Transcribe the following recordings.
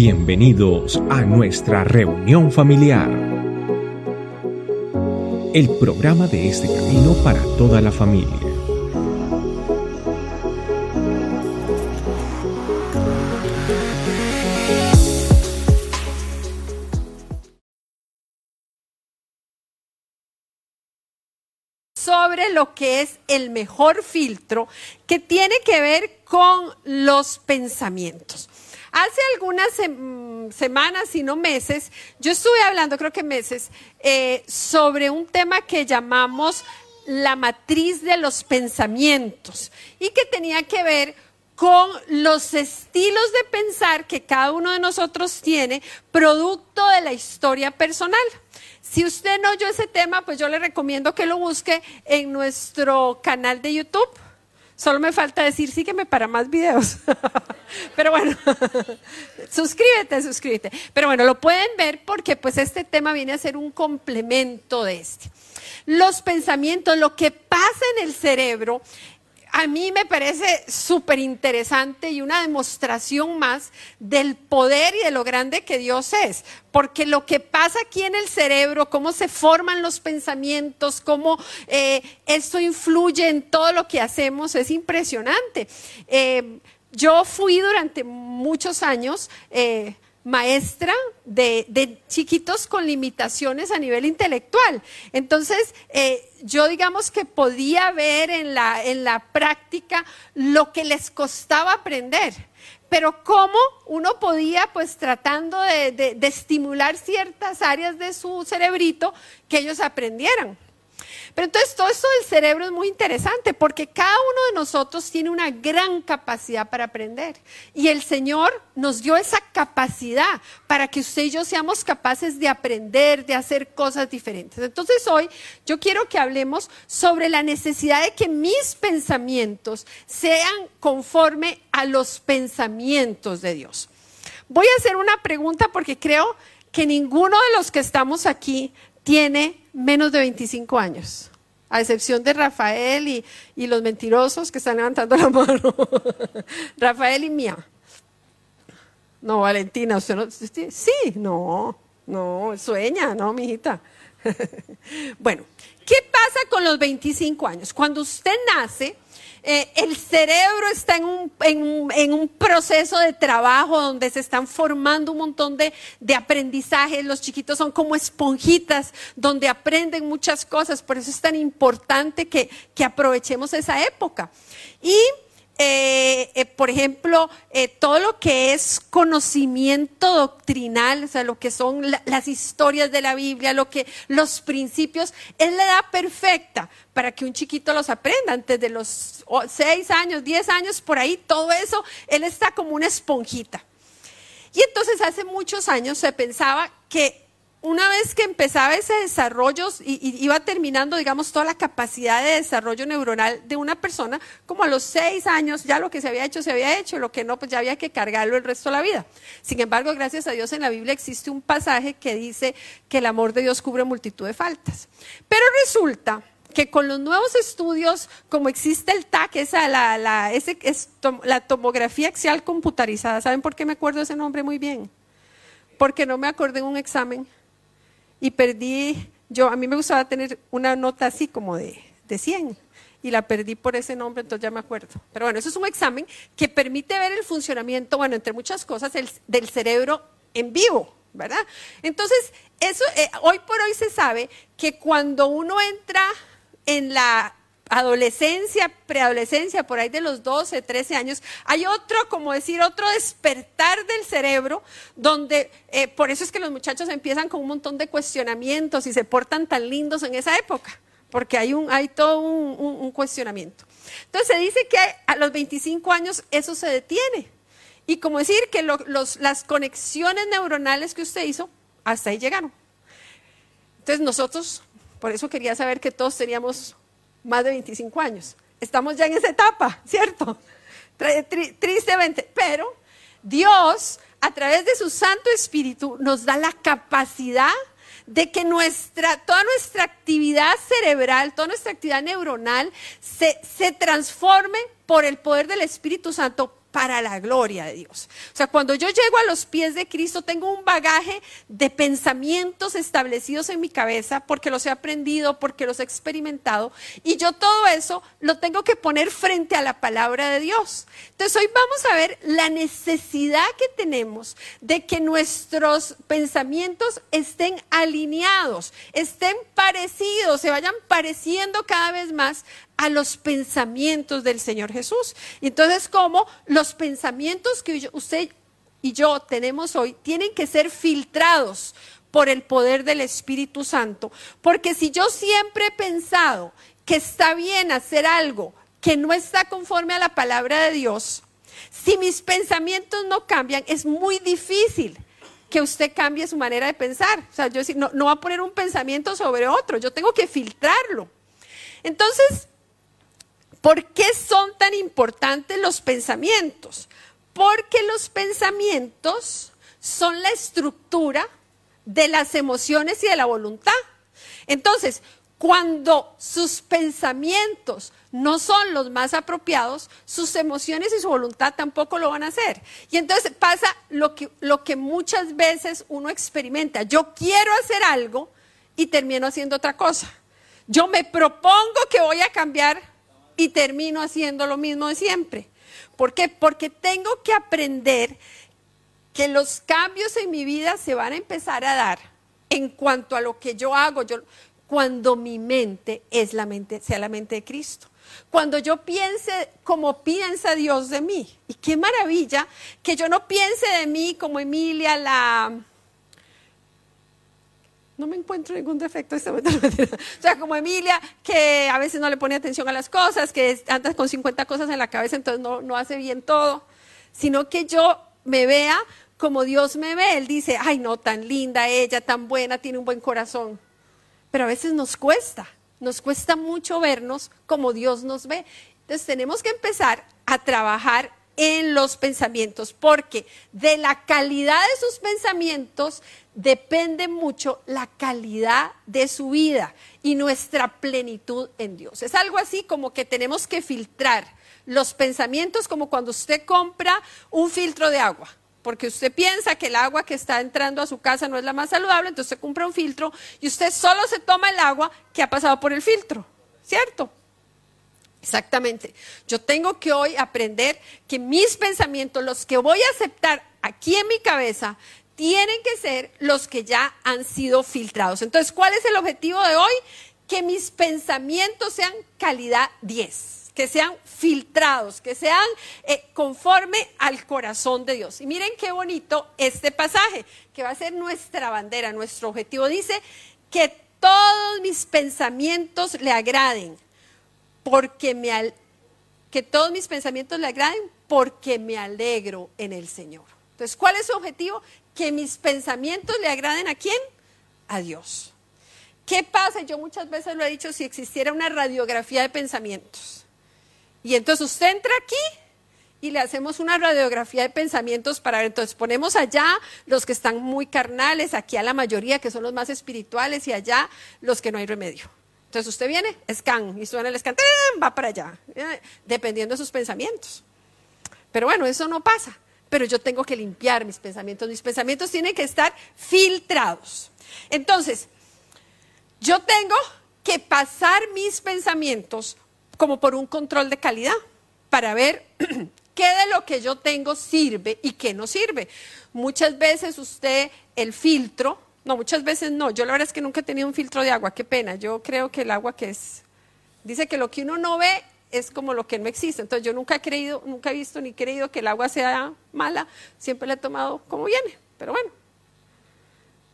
Bienvenidos a nuestra reunión familiar. El programa de este camino para toda la familia. sobre lo que es el mejor filtro que tiene que ver con los pensamientos. Hace algunas semanas, y no meses, yo estuve hablando, creo que meses, eh, sobre un tema que llamamos la matriz de los pensamientos y que tenía que ver con los estilos de pensar que cada uno de nosotros tiene, producto de la historia personal. Si usted no oyó ese tema, pues yo le recomiendo que lo busque en nuestro canal de YouTube. Solo me falta decir, sígueme para más videos. Pero bueno, suscríbete, suscríbete. Pero bueno, lo pueden ver porque pues este tema viene a ser un complemento de este. Los pensamientos, lo que pasa en el cerebro a mí me parece súper interesante y una demostración más del poder y de lo grande que Dios es. Porque lo que pasa aquí en el cerebro, cómo se forman los pensamientos, cómo eh, esto influye en todo lo que hacemos, es impresionante. Eh, yo fui durante muchos años... Eh, maestra de, chiquitos con limitaciones a nivel intelectual. Entonces, eh, yo digamos que podía ver en la, en la práctica lo que les costaba aprender. Pero cómo uno podía, pues tratando de, de estimular ciertas áreas de su cerebrito, que ellos aprendieran. Pero entonces todo esto del cerebro es muy interesante porque cada uno de nosotros tiene una gran capacidad para aprender. Y el Señor nos dio esa capacidad para que usted y yo seamos capaces de aprender, de hacer cosas diferentes. Entonces hoy yo quiero que hablemos sobre la necesidad de que mis pensamientos sean conforme a los pensamientos de Dios. Voy a hacer una pregunta porque creo que ninguno de los que estamos aquí tiene menos de 25 años, a excepción de Rafael y, los mentirosos que están levantando la mano. Rafael y Mía. No, Valentina, usted no. Sí, no, no, sueña, no, mijita. bueno, ¿qué pasa con los 25 años? Cuando usted nace, eh, el cerebro está en un, proceso de trabajo donde se están formando un montón de, de aprendizajes. Los chiquitos son como esponjitas donde aprenden muchas cosas. Por eso es tan importante que, que aprovechemos esa época. Y eh, eh, por ejemplo, eh, todo lo que es conocimiento doctrinal, o sea, lo que son las historias de la Biblia, lo que los principios, es la edad perfecta para que un chiquito los aprenda. Antes de los seis años, diez años, por ahí, todo eso, él está como una esponjita. Y entonces hace muchos años se pensaba que una vez que empezaba ese desarrollo y, iba terminando, digamos, toda la capacidad de desarrollo neuronal de una persona, como a los seis años ya lo que se había hecho se había hecho, lo que no, pues ya había que cargarlo el resto de la vida. Sin embargo, gracias a Dios en la Biblia existe un pasaje que dice que el amor de Dios cubre multitud de faltas. Pero resulta que con los nuevos estudios, como existe el TAC, esa, la, la, ese, es la tomografía axial computarizada, ¿saben por qué me acuerdo ese nombre muy bien? Porque no me acordé en un examen y perdí, yo a mí me gustaba tener una nota así como de, de 100 y la perdí por ese nombre, entonces ya me acuerdo. Pero bueno, eso es un examen que permite ver el funcionamiento, bueno, entre muchas cosas, del cerebro en vivo, ¿verdad? Entonces, eso, eh, hoy por hoy se sabe que cuando uno entra en la adolescencia, preadolescencia, por ahí de los 12, 13 años, hay otro, como decir, otro despertar del cerebro, donde eh, por eso es que los muchachos empiezan con un montón de cuestionamientos y se portan tan lindos en esa época, porque hay, un, hay todo un, cuestionamiento. Entonces se dice que a los 25 años eso se detiene. Y como decir que las conexiones neuronales que usted hizo, hasta ahí llegaron. Entonces nosotros, por eso quería saber que todos teníamos más de 25 años. Estamos ya en esa etapa, ¿cierto? Tristemente, pero Dios, a través de su Santo Espíritu, nos da la capacidad de que nuestra, toda nuestra actividad cerebral, toda nuestra actividad neuronal se, se transforme por el poder del Espíritu Santo para la gloria de Dios. O sea, cuando yo llego a los pies de Cristo, tengo un bagaje de pensamientos establecidos en mi cabeza porque los he aprendido, porque los he experimentado, y yo todo eso lo tengo que poner frente a la palabra de Dios. Entonces, hoy vamos a ver la necesidad que tenemos de que nuestros pensamientos estén alineados, estén parecidos, se vayan pareciendo cada vez más a los pensamientos del Señor Jesús. Y entonces, como los pensamientos que usted y yo tenemos hoy tienen que ser filtrados por el poder del Espíritu Santo. Porque si yo siempre he pensado que está bien hacer algo que no está conforme a la palabra de Dios, si mis pensamientos no cambian, es muy difícil que usted cambie su manera de pensar. O sea, yo no, no va a poner un pensamiento sobre otro, yo tengo que filtrarlo. Entonces, ¿Por qué son tan importantes los pensamientos? Porque los pensamientos son la estructura de las emociones y de la voluntad. Entonces, cuando sus pensamientos no son los más apropiados, sus emociones y su voluntad tampoco lo van a hacer. Y entonces pasa lo que, muchas veces uno experimenta. Yo quiero hacer algo y termino haciendo otra cosa. Yo me propongo que voy a cambiar y termino haciendo lo mismo de siempre. ¿Por qué? Porque tengo que aprender que los cambios en mi vida se van a empezar a dar en cuanto a lo que yo hago, yo, cuando mi mente es la mente, sea la mente de Cristo. Cuando yo piense como piensa Dios de mí. Y qué maravilla que yo no piense de mí como Emilia, la, no me encuentro ningún defecto. o sea, como Emilia, que a veces no le pone atención a las cosas, que anda con 50 cosas en la cabeza, entonces no, no hace bien todo, sino que yo me vea como Dios me ve. Él dice, ay, no, tan linda ella, tan buena, tiene un buen corazón. Pero a veces nos cuesta, nos cuesta mucho vernos como Dios nos ve. Entonces tenemos que empezar a trabajar en los pensamientos, porque de la calidad de sus pensamientos depende mucho la calidad de su vida y nuestra plenitud en Dios. Es algo así como que tenemos que filtrar los pensamientos como cuando usted compra un filtro de agua porque usted piensa que el agua que está entrando a su casa no es la más saludable, entonces usted compra un filtro y usted solo se toma el agua que ha pasado por el filtro, ¿cierto? Exactamente. Yo tengo que hoy aprender que mis pensamientos, los que voy a aceptar aquí en mi cabeza, tienen que ser los que ya han sido filtrados. Entonces, ¿cuál es el objetivo de hoy? Que mis pensamientos sean calidad 10, que sean filtrados, que sean eh, conforme al corazón de Dios. Y miren qué bonito este pasaje, que va a ser nuestra bandera, nuestro objetivo. Dice que todos mis pensamientos le agraden porque me que todos mis pensamientos le agraden porque me alegro en el Señor. Entonces, ¿cuál es su objetivo? Que mis pensamientos le agraden a quién? A Dios. ¿Qué pasa? Yo muchas veces lo he dicho, si existiera una radiografía de pensamientos. Y entonces usted entra aquí y le hacemos una radiografía de pensamientos para. Entonces ponemos allá los que están muy carnales, aquí a la mayoría que son los más espirituales y allá los que no hay remedio. Entonces usted viene, scan, y suena el scan, va para allá, eh, dependiendo de sus pensamientos. Pero bueno, eso no pasa. Pero yo tengo que limpiar mis pensamientos. Mis pensamientos tienen que estar filtrados. Entonces, yo tengo que pasar mis pensamientos como por un control de calidad para ver qué de lo que yo tengo sirve y qué no sirve. Muchas veces usted el filtro no, muchas veces no. Yo la verdad es que nunca he tenido un filtro de agua, qué pena. Yo creo que el agua que es, dice que lo que uno no ve es como lo que no existe. Entonces yo nunca he creído, nunca he visto ni creído que el agua sea mala. Siempre la he tomado como viene. Pero bueno,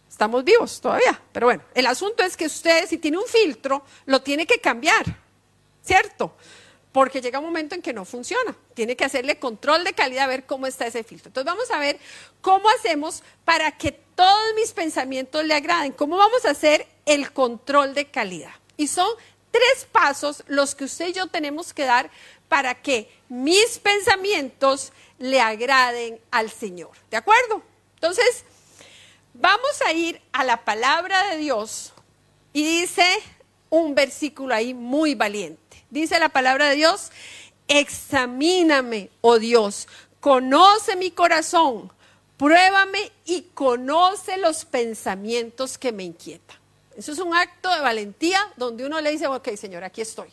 estamos vivos todavía. Pero bueno, el asunto es que usted si tiene un filtro, lo tiene que cambiar, ¿cierto? porque llega un momento en que no funciona. Tiene que hacerle control de calidad, ver cómo está ese filtro. Entonces vamos a ver cómo hacemos para que todos mis pensamientos le agraden, cómo vamos a hacer el control de calidad. Y son tres pasos los que usted y yo tenemos que dar para que mis pensamientos le agraden al Señor. ¿De acuerdo? Entonces, vamos a ir a la palabra de Dios y dice un versículo ahí muy valiente. Dice la palabra de Dios, examíname, oh Dios, conoce mi corazón, pruébame y conoce los pensamientos que me inquietan. Eso es un acto de valentía donde uno le dice, ok, Señor, aquí estoy.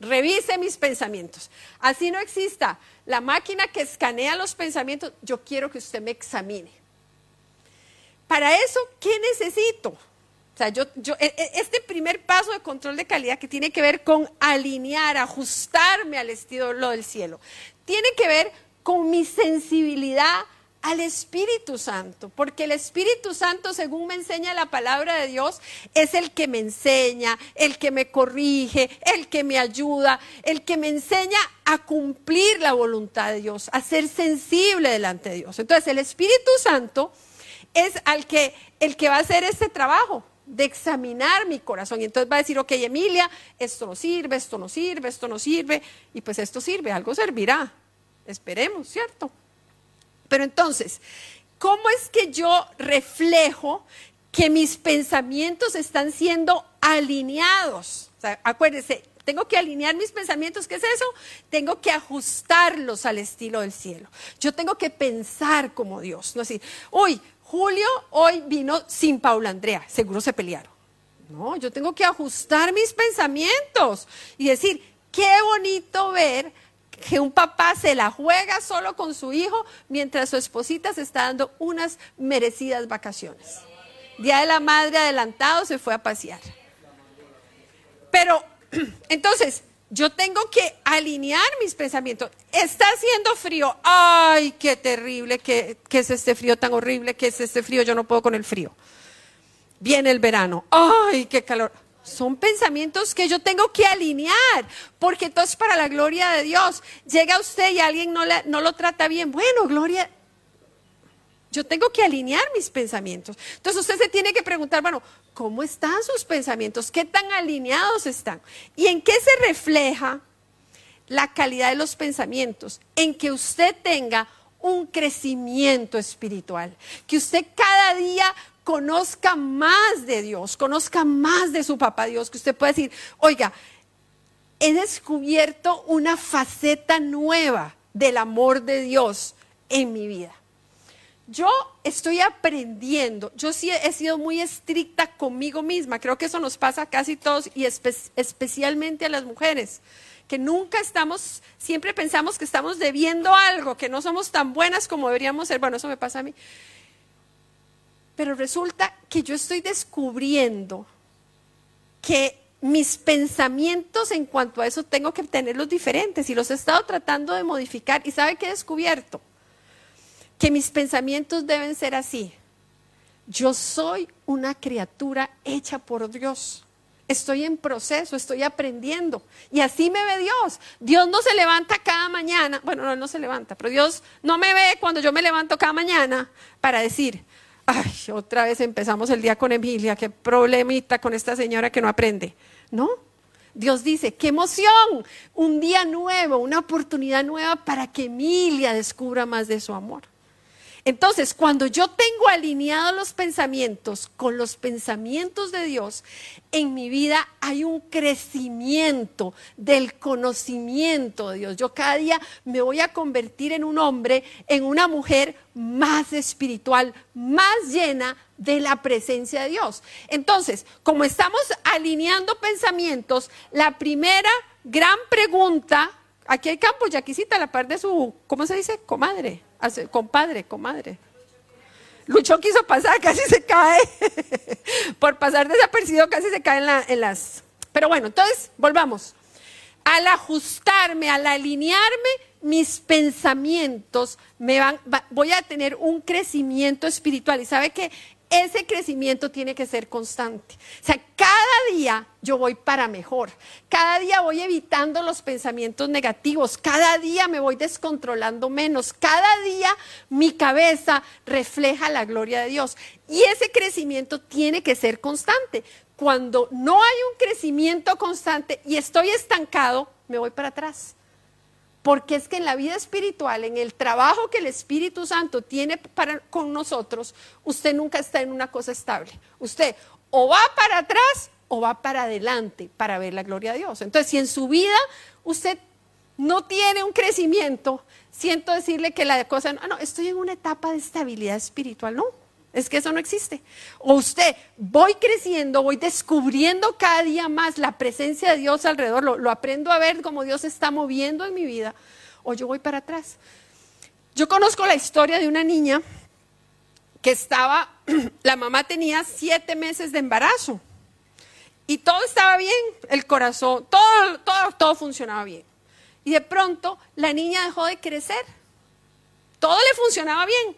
Revise mis pensamientos. Así no exista la máquina que escanea los pensamientos. Yo quiero que usted me examine. Para eso, ¿qué necesito? O sea, yo, yo, e, e, este primer paso de control de calidad que tiene que ver con alinear, ajustarme al estilo del cielo, tiene que ver con mi sensibilidad al Espíritu Santo, porque el Espíritu Santo, según me enseña la palabra de Dios, es el que me enseña, el que me corrige, el que me ayuda, el que me enseña a cumplir la voluntad de Dios, a ser sensible delante de Dios. Entonces, el Espíritu Santo es al que, el que va a hacer este trabajo de examinar mi corazón. Y entonces va a decir, ok, Emilia, esto no sirve, esto no sirve, esto no sirve, y pues esto sirve, algo servirá. Esperemos, ¿cierto? Pero entonces, ¿cómo es que yo reflejo que mis pensamientos están siendo alineados? O sea, acuérdense, tengo que alinear mis pensamientos, ¿qué es eso? Tengo que ajustarlos al estilo del cielo. Yo tengo que pensar como Dios, no así, uy, Julio hoy vino sin Paula Andrea, seguro se pelearon. No, yo tengo que ajustar mis pensamientos y decir, qué bonito ver que un papá se la juega solo con su hijo mientras su esposita se está dando unas merecidas vacaciones. Día de la madre adelantado se fue a pasear. Pero entonces, yo tengo que alinear mis pensamientos. Está haciendo frío. Ay, qué terrible, qué, qué, es este frío tan horrible, qué es este frío, yo no puedo con el frío. Viene el verano. Ay, qué calor son pensamientos que yo tengo que alinear, porque entonces para la gloria de Dios, llega usted y alguien no, no lo trata bien, bueno, gloria, yo tengo que alinear mis pensamientos. Entonces usted se tiene que preguntar, bueno, ¿cómo están sus pensamientos? ¿Qué tan alineados están? ¿Y en qué se refleja la calidad de los pensamientos? En que usted tenga un crecimiento espiritual, que usted cada día conozca más de Dios, conozca más de su papá Dios, que usted pueda decir, oiga, he descubierto una faceta nueva del amor de Dios en mi vida. Yo estoy aprendiendo, yo sí he sido muy estricta conmigo misma, creo que eso nos pasa a casi todos y especialmente a las mujeres, que nunca estamos, siempre pensamos que estamos debiendo algo, que no somos tan buenas como deberíamos ser, bueno, eso me pasa a mí, pero resulta que yo estoy descubriendo que mis pensamientos en cuanto a eso tengo que tenerlos diferentes y los he estado tratando de modificar. ¿Y sabe qué he descubierto? Que mis pensamientos deben ser así. Yo soy una criatura hecha por Dios. Estoy en proceso, estoy aprendiendo. Y así me ve Dios. Dios no se levanta cada mañana. Bueno, no, no se levanta, pero Dios no me ve cuando yo me levanto cada mañana para decir, ay, otra vez empezamos el día con Emilia, qué problemita con esta señora que no aprende. No, Dios dice, qué emoción, un día nuevo, una oportunidad nueva para que Emilia descubra más de su amor. Entonces, cuando yo tengo alineados los pensamientos con los pensamientos de Dios, en mi vida hay un crecimiento del conocimiento de Dios. Yo cada día me voy a convertir en un hombre, en una mujer más espiritual, más llena de la presencia de Dios. Entonces, como estamos alineando pensamientos, la primera gran pregunta, aquí hay campo, Yaquisita, la par de su, ¿cómo se dice? Comadre compadre, comadre. Luchó quiso pasar, casi se cae. Por pasar desapercibido, casi se cae en, en las... Pero bueno, entonces, volvamos. Al ajustarme, al alinearme, mis pensamientos me van, voy a tener un crecimiento espiritual. Y sabe que ese crecimiento tiene que ser constante. O sea, cada día yo voy para mejor. Cada día voy evitando los pensamientos negativos. Cada día me voy descontrolando menos. Cada día mi cabeza refleja la gloria de Dios. Y ese crecimiento tiene que ser constante. Cuando no hay un crecimiento constante y estoy estancado, me voy para atrás. Porque es que en la vida espiritual, en el trabajo que el Espíritu Santo tiene para, con nosotros, usted nunca está en una cosa estable. Usted o va para atrás o va para adelante para ver la gloria de Dios. Entonces, si en su vida usted no tiene un crecimiento, siento decirle que la cosa, no, no, estoy en una etapa de estabilidad espiritual, no. Es que eso no existe. O usted, voy creciendo, voy descubriendo cada día más la presencia de Dios alrededor, lo, aprendo a ver cómo Dios está moviendo en mi vida, o yo voy para atrás. Yo conozco la historia de una niña que estaba, la mamá tenía siete meses de embarazo y todo estaba bien, el corazón, todo, todo, todo funcionaba bien. Y de pronto la niña dejó de crecer, todo le funcionaba bien,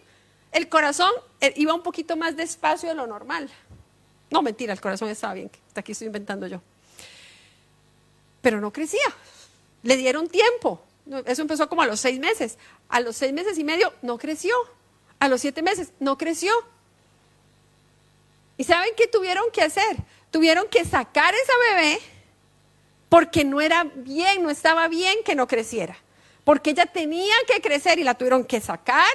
el corazón eh, iba un poquito más despacio de lo normal. No, mentira, el corazón estaba bien, hasta aquí estoy inventando yo. Pero no crecía, le dieron tiempo, eso empezó como a los seis meses, a los seis meses y medio no creció. A los siete meses no creció. ¿Y saben qué tuvieron que hacer? Tuvieron que sacar esa bebé porque no era bien, no estaba bien que no creciera. Porque ella tenía que crecer y la tuvieron que sacar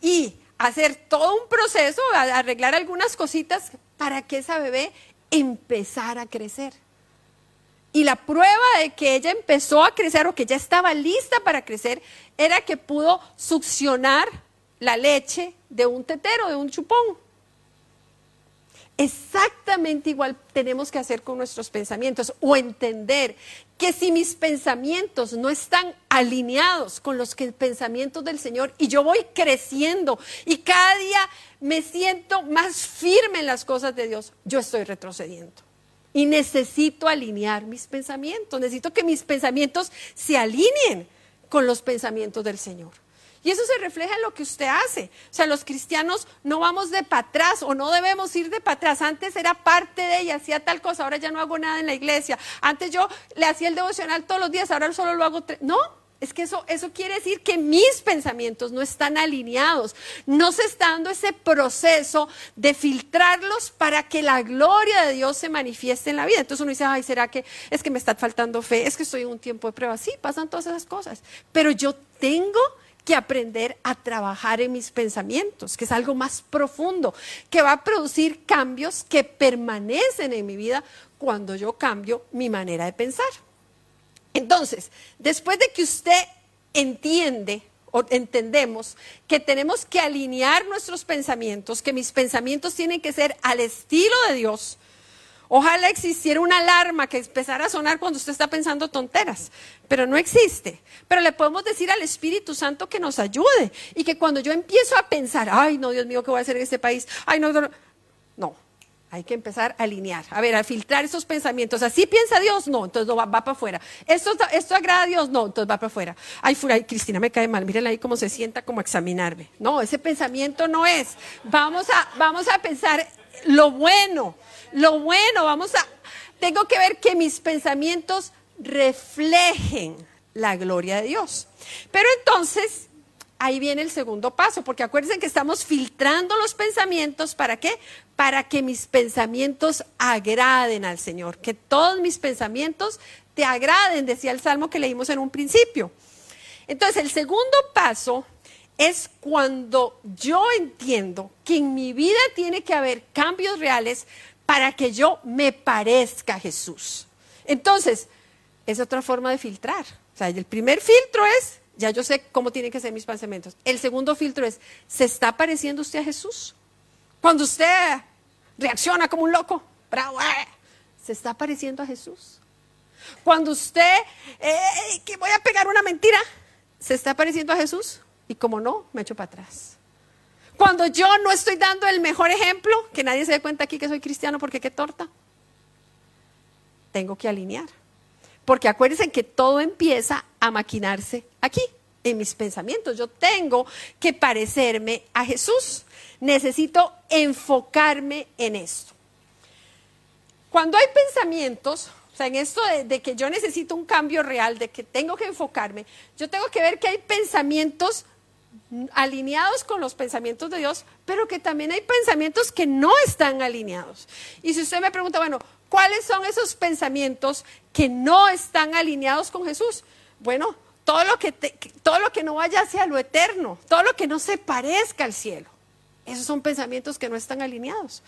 y hacer todo un proceso, arreglar algunas cositas para que esa bebé empezara a crecer. Y la prueba de que ella empezó a crecer o que ya estaba lista para crecer era que pudo succionar la leche de un tetero, de un chupón. Exactamente igual tenemos que hacer con nuestros pensamientos o entender que si mis pensamientos no están alineados con los pensamientos del Señor y yo voy creciendo y cada día me siento más firme en las cosas de Dios, yo estoy retrocediendo. Y necesito alinear mis pensamientos, necesito que mis pensamientos se alineen con los pensamientos del Señor. Y eso se refleja en lo que usted hace. O sea, los cristianos no vamos de para atrás o no debemos ir de para atrás. Antes era parte de ella, hacía tal cosa, ahora ya no hago nada en la iglesia. Antes yo le hacía el devocional todos los días, ahora solo lo hago tres. No, es que eso, eso quiere decir que mis pensamientos no están alineados. No se está dando ese proceso de filtrarlos para que la gloria de Dios se manifieste en la vida. Entonces uno dice, ay, ¿será que es que me está faltando fe? Es que estoy en un tiempo de prueba. Sí, pasan todas esas cosas. Pero yo tengo que aprender a trabajar en mis pensamientos, que es algo más profundo, que va a producir cambios que permanecen en mi vida cuando yo cambio mi manera de pensar. Entonces, después de que usted entiende o entendemos que tenemos que alinear nuestros pensamientos, que mis pensamientos tienen que ser al estilo de Dios, Ojalá existiera una alarma que empezara a sonar cuando usted está pensando tonteras, pero no existe. Pero le podemos decir al Espíritu Santo que nos ayude y que cuando yo empiezo a pensar, ay, no, Dios mío, ¿qué voy a hacer en este país? Ay, no, no, no. Hay que empezar a alinear, a ver, a filtrar esos pensamientos. Así piensa Dios, no, entonces va, para afuera. Esto, esto agrada a Dios, no, entonces va para afuera. Ay, Cristina me cae mal, mírenla ahí cómo se sienta, como examinarme. No, ese pensamiento no es. Vamos a, vamos a pensar lo bueno, lo bueno, vamos a, tengo que ver que mis pensamientos reflejen la gloria de Dios. Pero entonces, ahí viene el segundo paso, porque acuérdense que estamos filtrando los pensamientos, ¿para qué? Para que mis pensamientos agraden al Señor, que todos mis pensamientos te agraden, decía el salmo que leímos en un principio. Entonces, el segundo paso es cuando yo entiendo que en mi vida tiene que haber cambios reales para que yo me parezca a Jesús. Entonces, es otra forma de filtrar. O sea, el primer filtro es, ya yo sé cómo tienen que ser mis pensamientos. El segundo filtro es, ¿se está pareciendo usted a Jesús? Cuando usted reacciona como un loco, bravo, eh, ¿se está pareciendo a Jesús? Cuando usted, eh, que voy a pegar una mentira, ¿se está pareciendo a Jesús? Y como no, me echo para atrás. Cuando yo no estoy dando el mejor ejemplo, que nadie se dé cuenta aquí que soy cristiano porque qué torta, tengo que alinear. Porque acuérdense que todo empieza a maquinarse aquí, en mis pensamientos. Yo tengo que parecerme a Jesús. Necesito enfocarme en esto. Cuando hay pensamientos, o sea, en esto de, que yo necesito un cambio real, de que tengo que enfocarme, yo tengo que ver que hay pensamientos alineados con los pensamientos de Dios, pero que también hay pensamientos que no están alineados. Y si usted me pregunta, bueno, ¿cuáles son esos pensamientos que no están alineados con Jesús? Bueno, todo lo que, todo lo que no vaya hacia lo eterno, todo lo que no se parezca al cielo. Esos son pensamientos que no están alineados.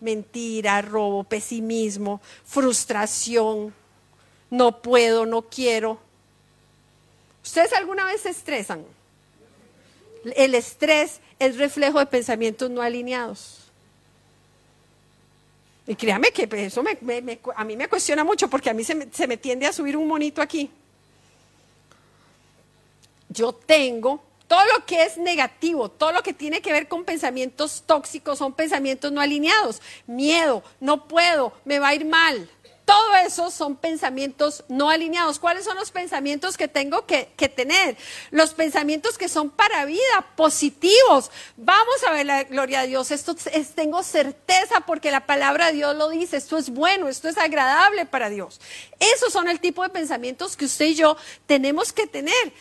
Mentira, robo, pesimismo, frustración, no puedo, no quiero. ¿Ustedes alguna vez se estresan? El estrés es reflejo de pensamientos no alineados. Y créame que eso a mí me cuestiona mucho porque a mí se me tiende a subir un monito aquí. Yo tengo todo lo que es negativo, todo lo que tiene que ver con pensamientos tóxicos son pensamientos no alineados. Miedo, no puedo, me va a ir mal. Todo eso son pensamientos no alineados. ¿Cuáles son los pensamientos que tengo que, tener? Los pensamientos que son para vida, positivos. Vamos a ver la gloria de Dios. Esto es, tengo certeza porque la palabra de Dios lo dice. Esto es bueno, esto es agradable para Dios. Esos son el tipo de pensamientos que usted y yo tenemos que tener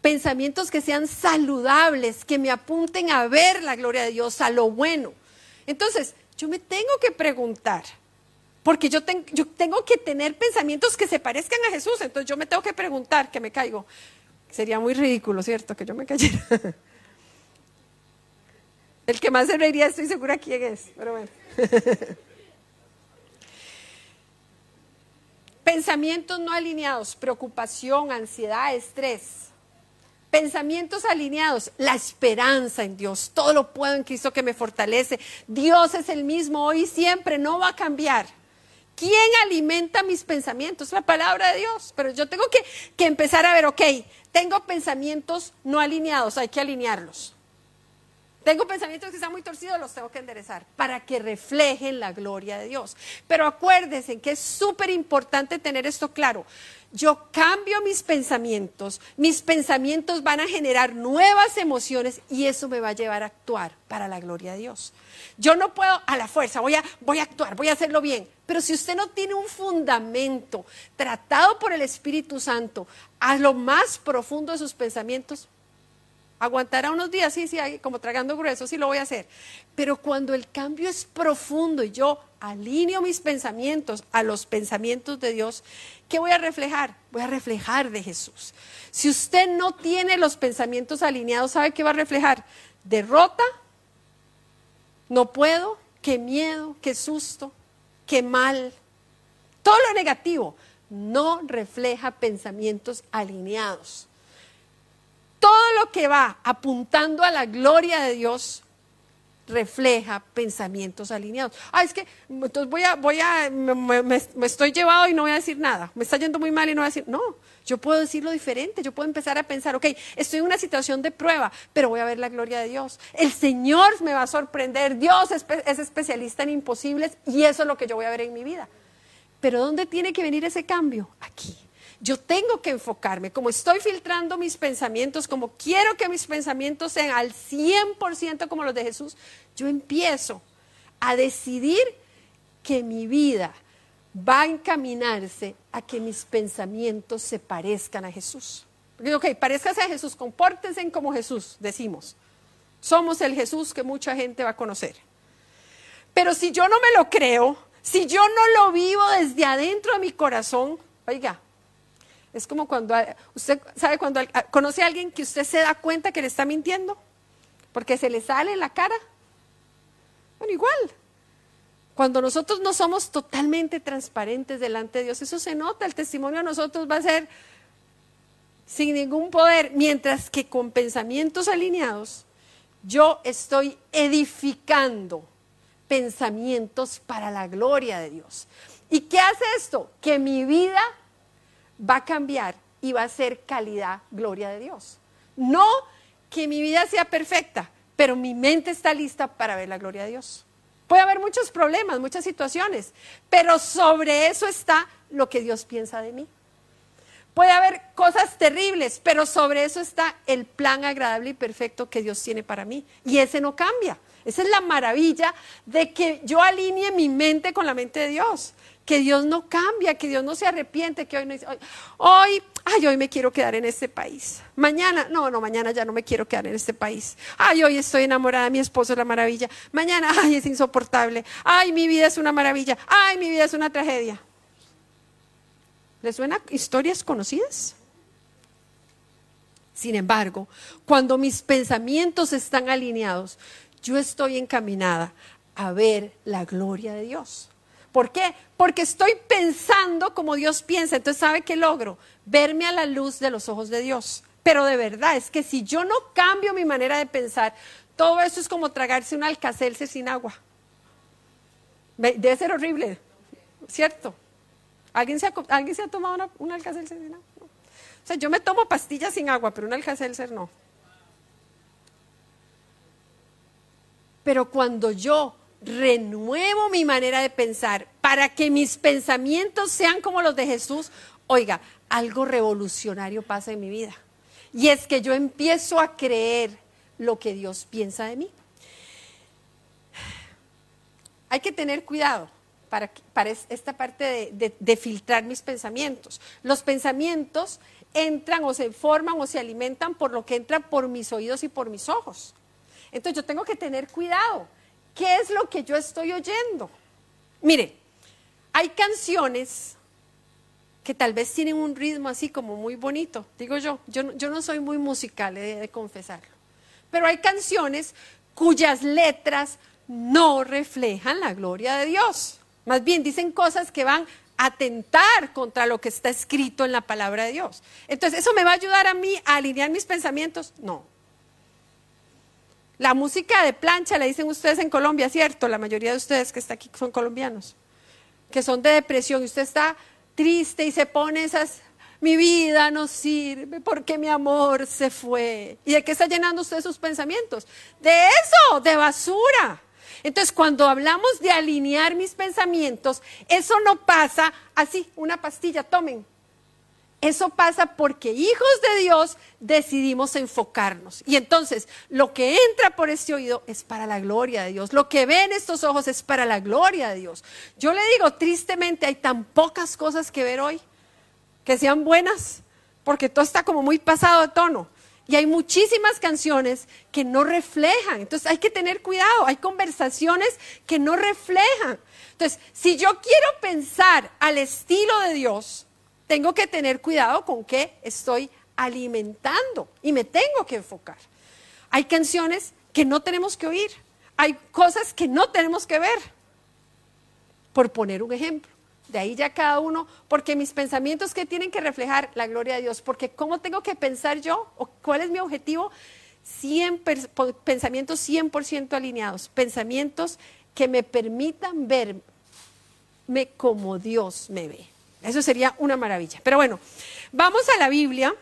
pensamientos que sean saludables, que me apunten a ver la gloria de Dios, a lo bueno. Entonces, yo me tengo que preguntar, porque yo, tengo que tener pensamientos que se parezcan a Jesús, entonces yo me tengo que preguntar, que me caigo. Sería muy ridículo, ¿cierto? Que yo me cayera. El que más se reiría, estoy segura quién es, pero bueno. Pensamientos no alineados, preocupación, ansiedad, estrés Pensamientos alineados, la esperanza en Dios, todo lo puedo en Cristo que me fortalece. Dios es el mismo hoy y siempre, no va a cambiar. ¿Quién alimenta mis pensamientos? La palabra de Dios. Pero yo tengo que, que empezar a ver, ok, tengo pensamientos no alineados, hay que alinearlos. Tengo pensamientos que están muy torcidos, los tengo que enderezar para que reflejen la gloria de Dios. Pero acuérdense que es súper importante tener esto claro yo cambio mis pensamientos, mis pensamientos van a generar nuevas emociones y eso me va a llevar a actuar para la gloria de Dios. Yo no puedo a la fuerza, voy a, voy a actuar, voy a hacerlo bien, pero si usted no tiene un fundamento tratado por el Espíritu Santo a lo más profundo de sus pensamientos, aguantará unos días, sí, sí, como tragando grueso, sí lo voy a hacer. Pero cuando el cambio es profundo y yo alineo mis pensamientos a los pensamientos de Dios, ¿qué voy a reflejar? Voy a reflejar de Jesús. Si usted no tiene los pensamientos alineados, ¿sabe qué va a reflejar? Derrota, no puedo, qué miedo, qué susto, qué mal. Todo lo negativo no refleja pensamientos alineados. Todo lo que va apuntando a la gloria de Dios refleja pensamientos alineados. Ah, es que entonces voy a, voy a, me, estoy llevado y no voy a decir nada. Me está yendo muy mal y no voy a decir, no, yo puedo decirlo diferente. Yo puedo empezar a pensar, ok, estoy en una situación de prueba, pero voy a ver la gloria de Dios. El Señor me va a sorprender. Dios es, es especialista en imposibles y eso es lo que yo voy a ver en mi vida. Pero ¿dónde tiene que venir ese cambio? Aquí yo tengo que enfocarme, como estoy filtrando mis pensamientos, como quiero que mis pensamientos sean al 100% como los de Jesús, yo empiezo a decidir que mi vida va a encaminarse a que mis pensamientos se parezcan a Jesús. Ok, parezcase a Jesús, compórtense como Jesús, decimos. Somos el Jesús que mucha gente va a conocer. Pero si yo no me lo creo, si yo no lo vivo desde adentro de mi corazón, oiga, es como cuando usted sabe cuando conoce a alguien que usted se da cuenta que le está mintiendo, porque se le sale la cara. Bueno, igual. Cuando nosotros no somos totalmente transparentes delante de Dios, eso se nota, el testimonio de nosotros va a ser sin ningún poder, mientras que con pensamientos alineados, yo estoy edificando pensamientos para la gloria de Dios. ¿Y qué hace esto? Que mi vida va a cambiar y va a ser calidad, gloria de Dios. No que mi vida sea perfecta, pero mi mente está lista para ver la gloria de Dios. Puede haber muchos problemas, muchas situaciones, pero sobre eso está lo que Dios piensa de mí. Puede haber cosas terribles, pero sobre eso está el plan agradable y perfecto que Dios tiene para mí. Y ese no cambia. Esa es la maravilla de que yo alinee mi mente con la mente de Dios que Dios no cambia, que Dios no se arrepiente, que hoy no dice, hoy, ay, hoy me quiero quedar en este país. Mañana, no, no, mañana ya no me quiero quedar en este país. Ay, hoy estoy enamorada, mi esposo es la maravilla. Mañana, ay, es insoportable. Ay, mi vida es una maravilla. Ay, mi vida es una tragedia. ¿Les suena historias conocidas? Sin embargo, cuando mis pensamientos están alineados, yo estoy encaminada a ver la gloria de Dios. ¿Por qué? Porque estoy pensando como Dios piensa. Entonces, ¿sabe qué logro? Verme a la luz de los ojos de Dios. Pero de verdad, es que si yo no cambio mi manera de pensar, todo eso es como tragarse un alcacelce sin agua. Debe ser horrible, ¿cierto? ¿Alguien se ha, ¿alguien se ha tomado un alcacelce sin agua? O sea, yo me tomo pastillas sin agua, pero un alcacelcer no. Pero cuando yo renuevo mi manera de pensar para que mis pensamientos sean como los de Jesús, oiga, algo revolucionario pasa en mi vida. Y es que yo empiezo a creer lo que Dios piensa de mí. Hay que tener cuidado para, esta parte de, filtrar mis pensamientos. Los pensamientos entran o se forman o se alimentan por lo que entra por mis oídos y por mis ojos. Entonces yo tengo que tener cuidado. ¿Qué es lo que yo estoy oyendo? Mire, hay canciones que tal vez tienen un ritmo así como muy bonito, digo yo, yo, yo no soy muy musical, he de confesarlo, pero hay canciones cuyas letras no reflejan la gloria de Dios, más bien dicen cosas que van a atentar contra lo que está escrito en la palabra de Dios. Entonces, ¿eso me va a ayudar a mí a alinear mis pensamientos? No. La música de plancha, le dicen ustedes en Colombia, ¿cierto? La mayoría de ustedes que están aquí son colombianos, que son de depresión y usted está triste y se pone esas, mi vida no sirve porque mi amor se fue. ¿Y de qué está llenando usted sus pensamientos? De eso, de basura. Entonces, cuando hablamos de alinear mis pensamientos, eso no pasa así, una pastilla, tomen. Eso pasa porque hijos de Dios decidimos enfocarnos. Y entonces lo que entra por este oído es para la gloria de Dios. Lo que ven estos ojos es para la gloria de Dios. Yo le digo, tristemente hay tan pocas cosas que ver hoy que sean buenas, porque todo está como muy pasado de tono. Y hay muchísimas canciones que no reflejan. Entonces hay que tener cuidado. Hay conversaciones que no reflejan. Entonces, si yo quiero pensar al estilo de Dios, tengo que tener cuidado con qué estoy alimentando y me tengo que enfocar. Hay canciones que no tenemos que oír, hay cosas que no tenemos que ver, por poner un ejemplo. De ahí ya cada uno, porque mis pensamientos que tienen que reflejar la gloria de Dios, porque cómo tengo que pensar yo o cuál es mi objetivo, 100 pensamientos 100% alineados, pensamientos que me permitan verme como Dios me ve. Eso sería una maravilla. Pero bueno, vamos a la Biblia.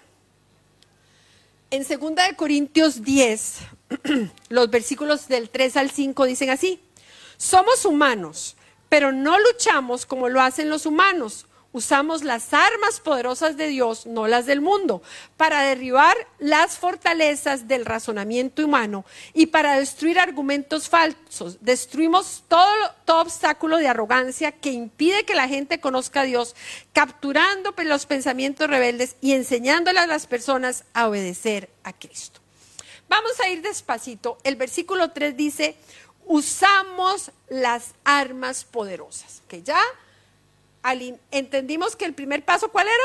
En 2 de Corintios 10, los versículos del 3 al 5 dicen así: Somos humanos, pero no luchamos como lo hacen los humanos usamos las armas poderosas de Dios, no las del mundo, para derribar las fortalezas del razonamiento humano y para destruir argumentos falsos. Destruimos todo, obstáculo de arrogancia que impide que la gente conozca a Dios, capturando los pensamientos rebeldes y enseñándole a las personas a obedecer a Cristo. Vamos a ir despacito. El versículo 3 dice, usamos las armas poderosas, que ya entendimos que el primer paso, ¿cuál era?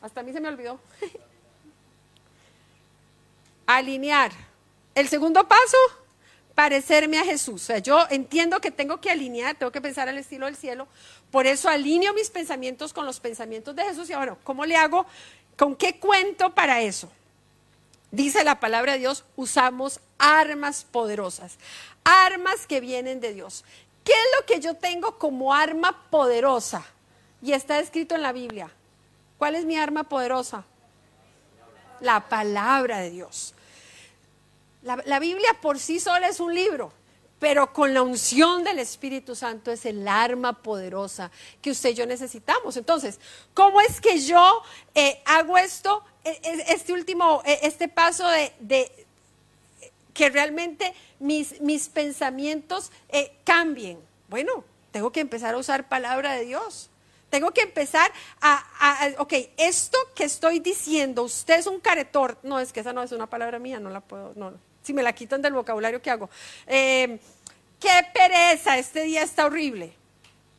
Hasta a mí se me olvidó. Alinear. El segundo paso, parecerme a Jesús. O sea, yo entiendo que tengo que alinear, tengo que pensar al estilo del cielo. Por eso alineo mis pensamientos con los pensamientos de Jesús. Y bueno, ¿cómo le hago? ¿Con qué cuento para eso? Dice la palabra de Dios, usamos armas poderosas, armas que vienen de Dios. ¿Qué es lo que yo tengo como arma poderosa? Y está escrito en la Biblia. ¿Cuál es mi arma poderosa? La palabra de Dios. La, Biblia por sí sola es un libro, pero con la unción del Espíritu Santo es el arma poderosa que usted y yo necesitamos. Entonces, ¿cómo es que yo eh, hago esto? E, e, este último, este paso de que realmente mis, mis pensamientos eh, cambien. Bueno, tengo que empezar a usar palabra de Dios. Tengo que empezar a, ok, esto que estoy diciendo, usted es un caretor. No, es que esa no es una palabra mía, no la puedo, no. Si me la quitan del vocabulario, ¿qué hago? Eh, qué pereza, este día está horrible.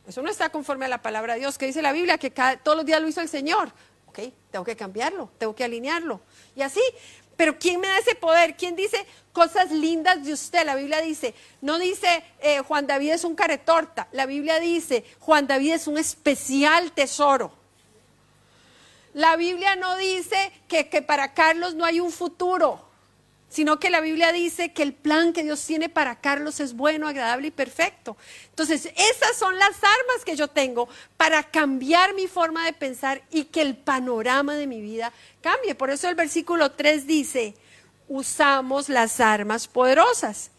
Eso no está conforme a la palabra de Dios, que dice la Biblia, que todos los días lo hizo el Señor. Ok, tengo que cambiarlo, tengo que alinearlo. Y así, Pero ¿quién me da ese poder? ¿Quién dice cosas lindas de usted? La Biblia dice, no dice eh, Juan David es un caretorta. La Biblia dice Juan David es un especial tesoro. La Biblia no dice que, que para Carlos no hay un futuro sino que la Biblia dice que el plan que Dios tiene para Carlos es bueno, agradable y perfecto. Entonces, esas son las armas que yo tengo para cambiar mi forma de pensar y que el panorama de mi vida cambie. Por eso el versículo 3 dice, usamos las armas poderosas.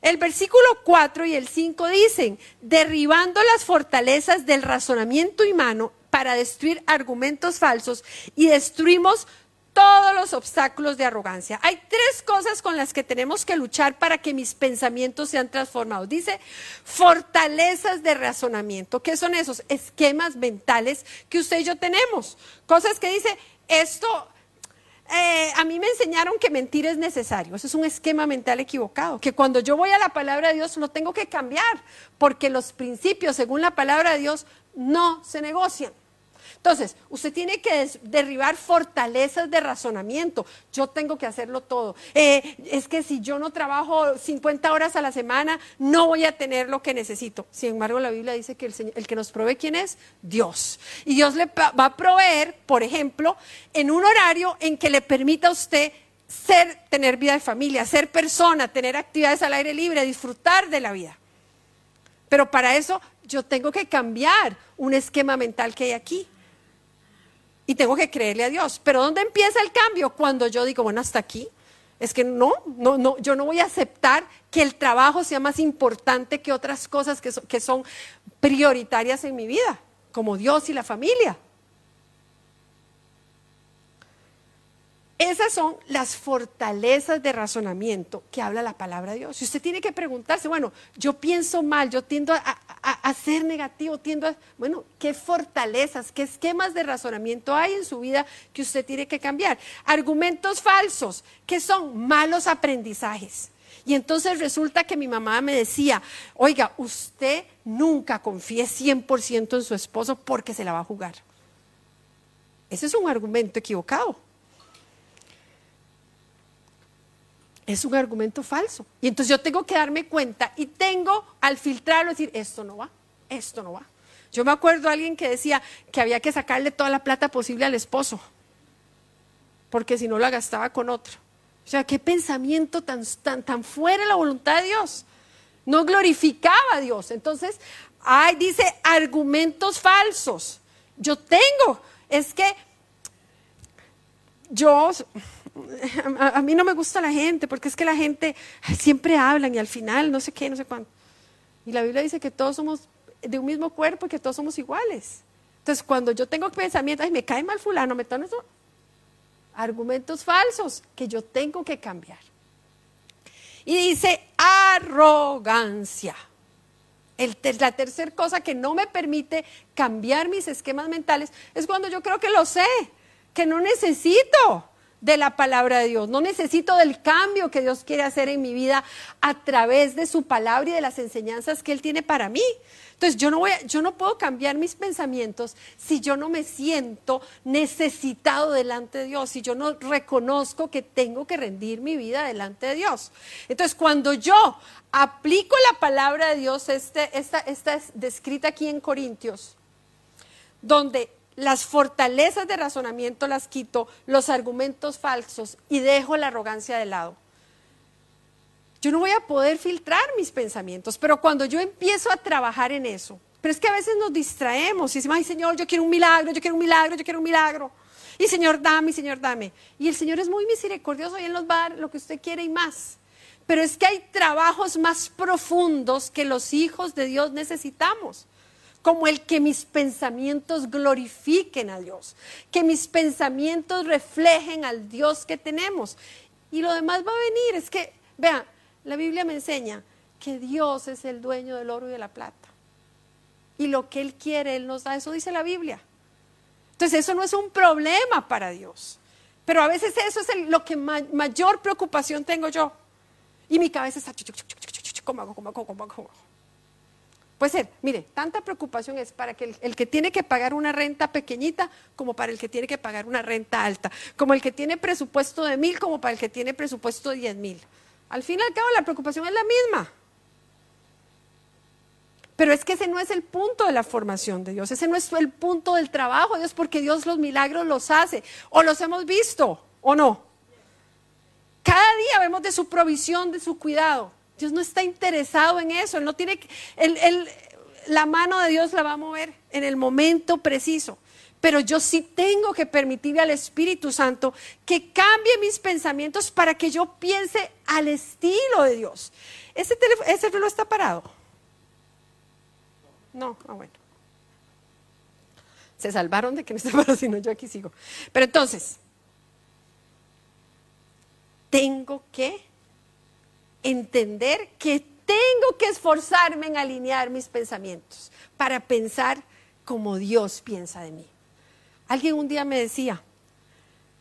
El versículo 4 y el 5 dicen, derribando las fortalezas del razonamiento humano para destruir argumentos falsos y destruimos todos los obstáculos de arrogancia. Hay tres cosas con las que tenemos que luchar para que mis pensamientos sean transformados. Dice, fortalezas de razonamiento. ¿Qué son esos? Esquemas mentales que usted y yo tenemos. Cosas que dice, esto, eh, a mí me enseñaron que mentir es necesario. Eso es un esquema mental equivocado. Que cuando yo voy a la palabra de Dios lo tengo que cambiar. Porque los principios, según la palabra de Dios, no se negocian. Entonces, usted tiene que derribar fortalezas de razonamiento. Yo tengo que hacerlo todo. Eh, es que si yo no trabajo 50 horas a la semana, no voy a tener lo que necesito. Sin embargo, la Biblia dice que el, el que nos provee, ¿quién es? Dios. Y Dios le va a proveer, por ejemplo, en un horario en que le permita a usted ser, tener vida de familia, ser persona, tener actividades al aire libre, disfrutar de la vida. Pero para eso yo tengo que cambiar un esquema mental que hay aquí y tengo que creerle a Dios. Pero ¿dónde empieza el cambio? Cuando yo digo, bueno, hasta aquí. Es que no, no, no, yo no voy a aceptar que el trabajo sea más importante que otras cosas que, que son prioritarias en mi vida, como Dios y la familia. Esas son las fortalezas de razonamiento que habla la palabra de Dios. Si usted tiene que preguntarse, bueno, yo pienso mal, yo tiendo a, ser negativo, tiendo a... Bueno, ¿qué fortalezas, qué esquemas de razonamiento hay en su vida que usted tiene que cambiar? Argumentos falsos, que son malos aprendizajes. Y entonces resulta que mi mamá me decía, oiga, usted nunca confíe 100% en su esposo porque se la va a jugar. Ese es un argumento equivocado. Es un argumento falso. Y entonces yo tengo que darme cuenta y tengo al filtrarlo decir, esto no va, esto no va. Yo me acuerdo de alguien que decía que había que sacarle toda la plata posible al esposo, porque si no la gastaba con otro. O sea, qué pensamiento tan, tan, tan fuera de la voluntad de Dios. No glorificaba a Dios. Entonces, ay, dice argumentos falsos. Yo tengo, es que yo a, mí no me gusta la gente, porque es que la gente siempre hablan y al final no sé qué, no sé cuánto. Y la Biblia dice que todos somos de un mismo cuerpo y que todos somos iguales. Entonces, cuando yo tengo pensamientos, ay, me cae mal fulano, me tono eso, argumentos falsos que yo tengo que cambiar. Y dice arrogancia. la tercera cosa que no me permite cambiar mis esquemas mentales es cuando yo creo que lo sé, que no necesito de la palabra de Dios. No necesito del cambio que Dios quiere hacer en mi vida a través de su palabra y de las enseñanzas que Él tiene para mí. Entonces yo no, voy yo no puedo cambiar mis pensamientos si yo no me siento necesitado delante de Dios, si yo no reconozco que tengo que rendir mi vida delante de Dios. Entonces cuando yo aplico la palabra de Dios, este, esta, esta es descrita aquí en Corintios, donde las fortalezas de razonamiento las quito, los argumentos falsos y dejo la arrogancia de lado. Yo no voy a poder filtrar mis pensamientos, pero cuando yo empiezo a trabajar en eso, pero es que a veces nos distraemos y decimos, ay Señor, yo quiero un milagro, yo quiero un milagro, yo quiero un milagro. Y Señor, dame, Señor, dame. Y el Señor es muy misericordioso y Él nos va a dar lo que usted quiere y más. Pero es que hay trabajos más profundos que los hijos de Dios necesitamos como el que mis pensamientos glorifiquen a Dios, que mis pensamientos reflejen al Dios que tenemos. Y lo demás va a venir, es que, vean, la Biblia me enseña que Dios es el dueño del oro y de la plata. Y lo que Él quiere, Él nos da, eso dice la Biblia. Entonces eso no es un problema para Dios. Pero a veces eso es lo que mayor preocupación tengo yo. Y mi cabeza está, ¿cómo hago? ¿Cómo hago? ¿Cómo hago? Puede ser, mire, tanta preocupación es para que el, que tiene que pagar una renta pequeñita como para el que tiene que pagar una renta alta, como el que tiene presupuesto de mil como para el que tiene presupuesto de diez mil. Al fin y al cabo la preocupación es la misma. Pero es que ese no es el punto de la formación de Dios, ese no es el punto del trabajo de Dios, porque Dios los milagros los hace, o los hemos visto, o no. Cada día vemos de su provisión, de su cuidado. Dios no está interesado en eso, Él no tiene la mano de Dios la va a mover en el momento preciso. Pero yo sí tengo que permitirle al Espíritu Santo que cambie mis pensamientos para que yo piense al estilo de Dios. Ese, ese reloj está parado. No, ah, bueno. Se salvaron de que no esté parado, sino yo aquí sigo. Pero entonces, tengo que entender que tengo que esforzarme en alinear mis pensamientos para pensar como Dios piensa de mí. Alguien un día me decía,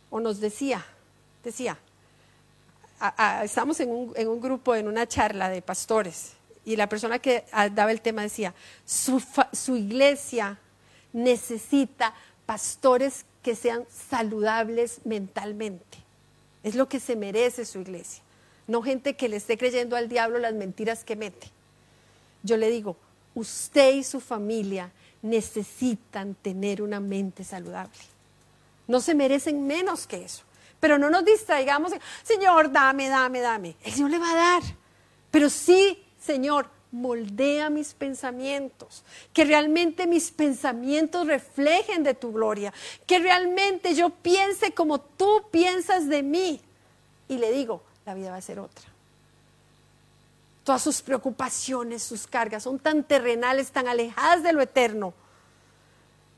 o nos decía, decía, estamos en un, en un, grupo, en una charla de pastores, y la persona que daba el tema decía, su, su iglesia necesita pastores que sean saludables mentalmente. Es lo que se merece su iglesia no gente que le esté creyendo al diablo las mentiras que mete. Yo le digo, usted y su familia necesitan tener una mente saludable. No se merecen menos que eso. Pero no nos distraigamos, Señor, dame, dame, dame. El Señor le va a dar. Pero sí, Señor, moldea mis pensamientos, que realmente mis pensamientos reflejen de tu gloria, que realmente yo piense como tú piensas de mí. Y le digo, la vida va a ser otra. Todas sus preocupaciones, sus cargas son tan terrenales, tan alejadas de lo eterno,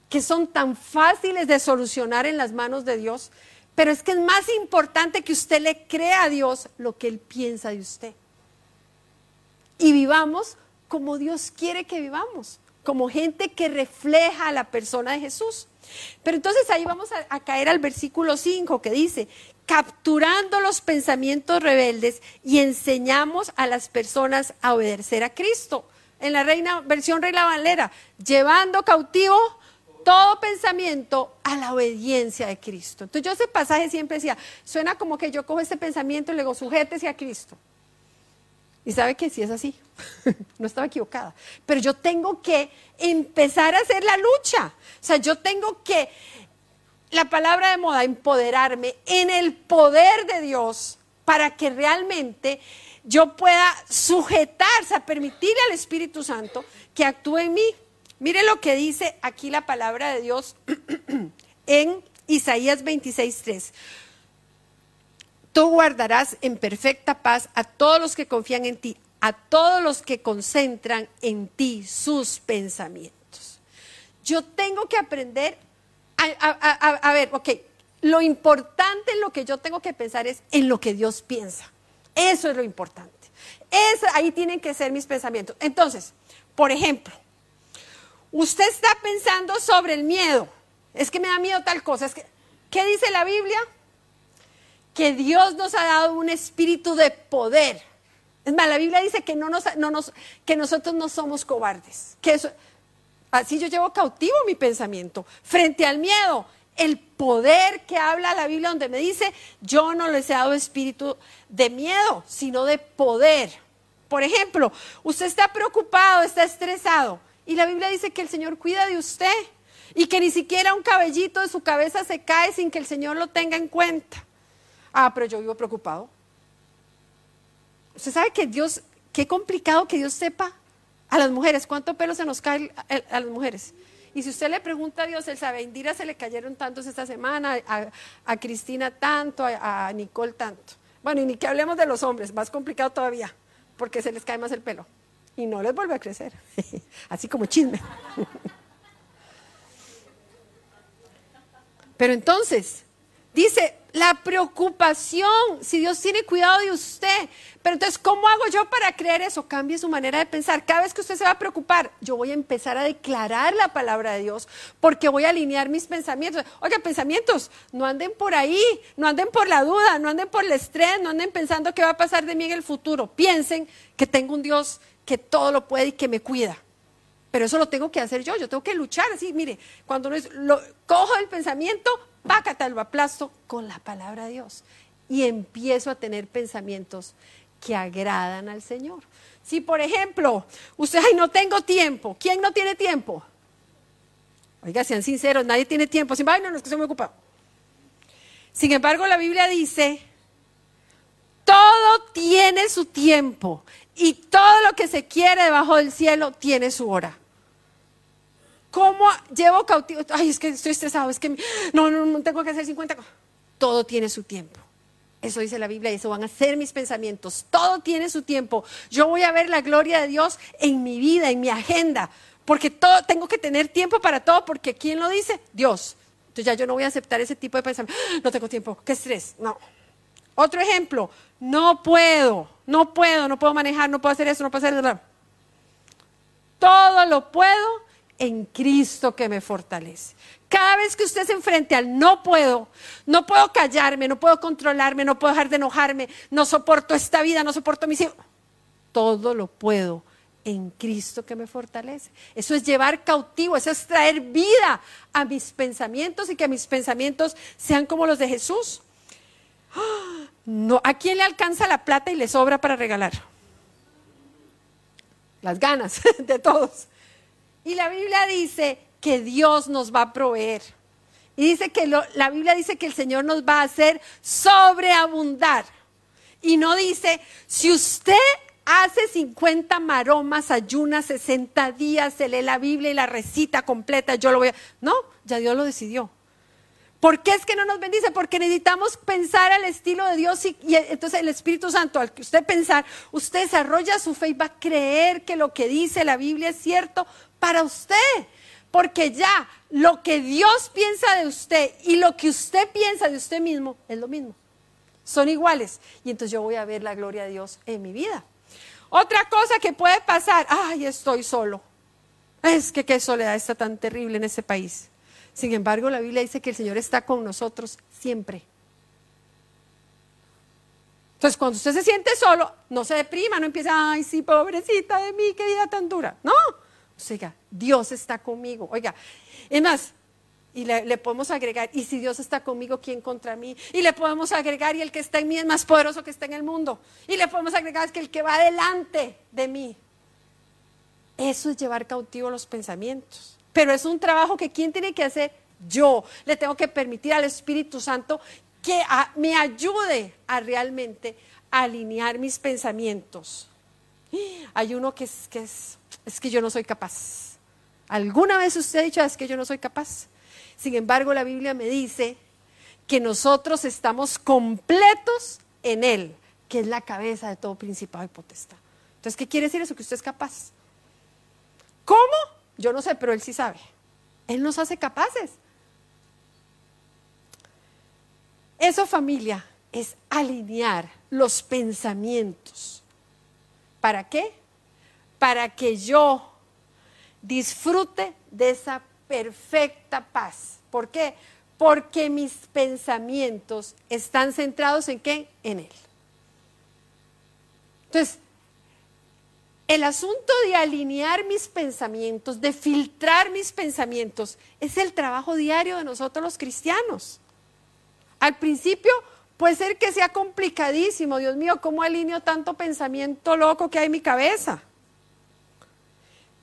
que son tan fáciles de solucionar en las manos de Dios. Pero es que es más importante que usted le crea a Dios lo que Él piensa de usted. Y vivamos como Dios quiere que vivamos, como gente que refleja a la persona de Jesús. Pero entonces ahí vamos a, caer al versículo 5 que dice, capturando los pensamientos rebeldes y enseñamos a las personas a obedecer a Cristo. En la reina, versión Reina Valera, llevando cautivo todo pensamiento a la obediencia de Cristo. Entonces yo ese pasaje siempre decía, suena como que yo cojo ese pensamiento y le digo, sujétese a Cristo. Y sabe que sí es así, no estaba equivocada. Pero yo tengo que empezar a hacer la lucha. O sea, yo tengo que la palabra de moda, empoderarme en el poder de Dios para que realmente yo pueda sujetarse, a permitirle al Espíritu Santo que actúe en mí. Mire lo que dice aquí la palabra de Dios en Isaías 26:3. Tú guardarás en perfecta paz a todos los que confían en ti, a todos los que concentran en ti sus pensamientos. Yo tengo que aprender a, ver, ok, lo importante en lo que yo tengo que pensar es en lo que Dios piensa. Eso es lo importante. ahí tienen que ser mis pensamientos. Entonces, por ejemplo, usted está pensando sobre el miedo. Es que me da miedo tal cosa. Es que, ¿Qué dice la Biblia? Que Dios nos ha dado un espíritu de poder. Es más, la Biblia dice que, no nos, no nos, que nosotros no somos cobardes. Que eso, Así yo llevo cautivo mi pensamiento frente al miedo. El poder que habla la Biblia donde me dice, yo no les he dado espíritu de miedo, sino de poder. Por ejemplo, usted está preocupado, está estresado, y la Biblia dice que el Señor cuida de usted y que ni siquiera un cabellito de su cabeza se cae sin que el Señor lo tenga en cuenta. Ah, pero yo vivo preocupado. Usted sabe que Dios, qué complicado que Dios sepa a las mujeres, ¿cuánto pelo se nos cae a las mujeres? Y si usted le pregunta a Dios, él sabe, a Indira se le cayeron tantos esta semana, a, Cristina tanto, a, Nicole tanto. Bueno, y ni que hablemos de los hombres, más complicado todavía, porque se les cae más el pelo. Y no les vuelve a crecer, así como chisme. Pero entonces, dice, la preocupación, si Dios tiene cuidado de usted. Pero entonces, ¿cómo hago yo para creer eso? Cambie su manera de pensar. Cada vez que usted se va a preocupar, yo voy a empezar a declarar la palabra de Dios porque voy a alinear mis pensamientos. Oiga, pensamientos, no anden por ahí, no anden por la duda, no anden por el estrés, no anden pensando qué va a pasar de mí en el futuro. Piensen que tengo un Dios que todo lo puede y que me cuida. Pero eso lo tengo que hacer yo, yo tengo que luchar así, mire, cuando lo, cojo el pensamiento, pácata, lo aplasto con la palabra de Dios y empiezo a tener pensamientos que agradan al Señor. Si, por ejemplo, usted, ay, no tengo tiempo, ¿quién no tiene tiempo? Oiga, sean sinceros, nadie tiene tiempo. Sin, no, no, es que muy ocupado. Sin embargo, la Biblia dice, todo tiene su tiempo y todo lo que se quiere debajo del cielo tiene su hora. ¿Cómo llevo cautivo? Ay, es que estoy estresado, es que no, no, no tengo que hacer 50 cosas. Todo tiene su tiempo. Eso dice la Biblia y eso van a ser mis pensamientos. Todo tiene su tiempo. Yo voy a ver la gloria de Dios en mi vida, en mi agenda, porque todo, tengo que tener tiempo para todo, porque ¿quién lo dice? Dios. Entonces ya yo no voy a aceptar ese tipo de pensamiento. ¡Ah! No tengo tiempo, qué estrés. No. Otro ejemplo, no puedo, no puedo, no puedo manejar, no puedo hacer eso, no puedo hacer eso. Todo lo puedo en Cristo que me fortalece. Cada vez que usted se enfrente al no puedo, no puedo callarme, no puedo controlarme, no puedo dejar de enojarme, no soporto esta vida, no soporto mis hijos, todo lo puedo en Cristo que me fortalece. Eso es llevar cautivo, eso es traer vida a mis pensamientos y que mis pensamientos sean como los de Jesús. No, ¿A quién le alcanza la plata y le sobra para regalar? Las ganas de todos. Y la Biblia dice que Dios nos va a proveer. Y dice que la Biblia dice que el Señor nos va a hacer sobreabundar. Y no dice, si usted hace 50 maromas, ayuna 60 días, se lee la Biblia y la recita completa, yo lo voy a... No, ya Dios lo decidió. ¿Por qué es que no nos bendice? Porque necesitamos pensar al estilo de Dios y, entonces el Espíritu Santo, al que usted pensar, usted desarrolla su fe y va a creer que lo que dice la Biblia es cierto para usted porque ya lo que Dios piensa de usted y lo que usted piensa de usted mismo es lo mismo. Son iguales. Y entonces yo voy a ver la gloria de Dios en mi vida. Otra cosa que puede pasar, ay, estoy solo. Es que qué soledad está tan terrible en ese país. Sin embargo, la Biblia dice que el Señor está con nosotros siempre. Entonces, cuando usted se siente solo, no se deprima, no empieza, ay, sí, pobrecita de mí, qué vida tan dura. No, Oiga, Dios está conmigo. Oiga, es más, y le, podemos agregar, y si Dios está conmigo, ¿quién contra mí? Y le podemos agregar, y el que está en mí es más poderoso que está en el mundo. Y le podemos agregar, que el que va delante de mí. Eso es llevar cautivo los pensamientos. Pero es un trabajo que ¿quién tiene que hacer? Yo. Le tengo que permitir al Espíritu Santo que me ayude a realmente alinear mis pensamientos. Hay uno que es, que es que yo no soy capaz. ¿Alguna vez usted ha dicho, es que yo no soy capaz? Sin embargo, la Biblia me dice que nosotros estamos completos en Él, que es la cabeza de todo principado y potestad. Entonces, ¿qué quiere decir eso? Que usted es capaz. ¿Cómo? Yo no sé, pero Él sí sabe. Él nos hace capaces. Eso, familia, es alinear los pensamientos. ¿Para qué? para que yo disfrute de esa perfecta paz. ¿Por qué? Porque mis pensamientos están centrados en qué? En Él. Entonces, el asunto de alinear mis pensamientos, de filtrar mis pensamientos, es el trabajo diario de nosotros los cristianos. Al principio puede ser que sea complicadísimo, Dios mío, ¿cómo alineo tanto pensamiento loco que hay en mi cabeza?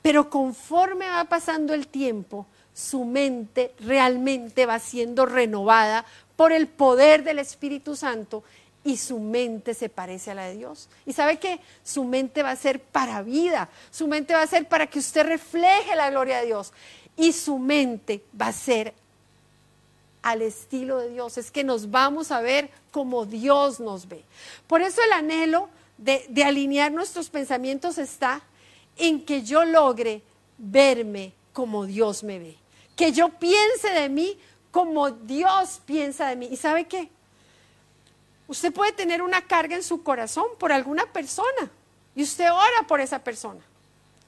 Pero conforme va pasando el tiempo, su mente realmente va siendo renovada por el poder del Espíritu Santo y su mente se parece a la de Dios. Y sabe que su mente va a ser para vida, su mente va a ser para que usted refleje la gloria de Dios y su mente va a ser al estilo de Dios. Es que nos vamos a ver como Dios nos ve. Por eso el anhelo de, de alinear nuestros pensamientos está en que yo logre verme como Dios me ve. Que yo piense de mí como Dios piensa de mí. ¿Y sabe qué? Usted puede tener una carga en su corazón por alguna persona y usted ora por esa persona.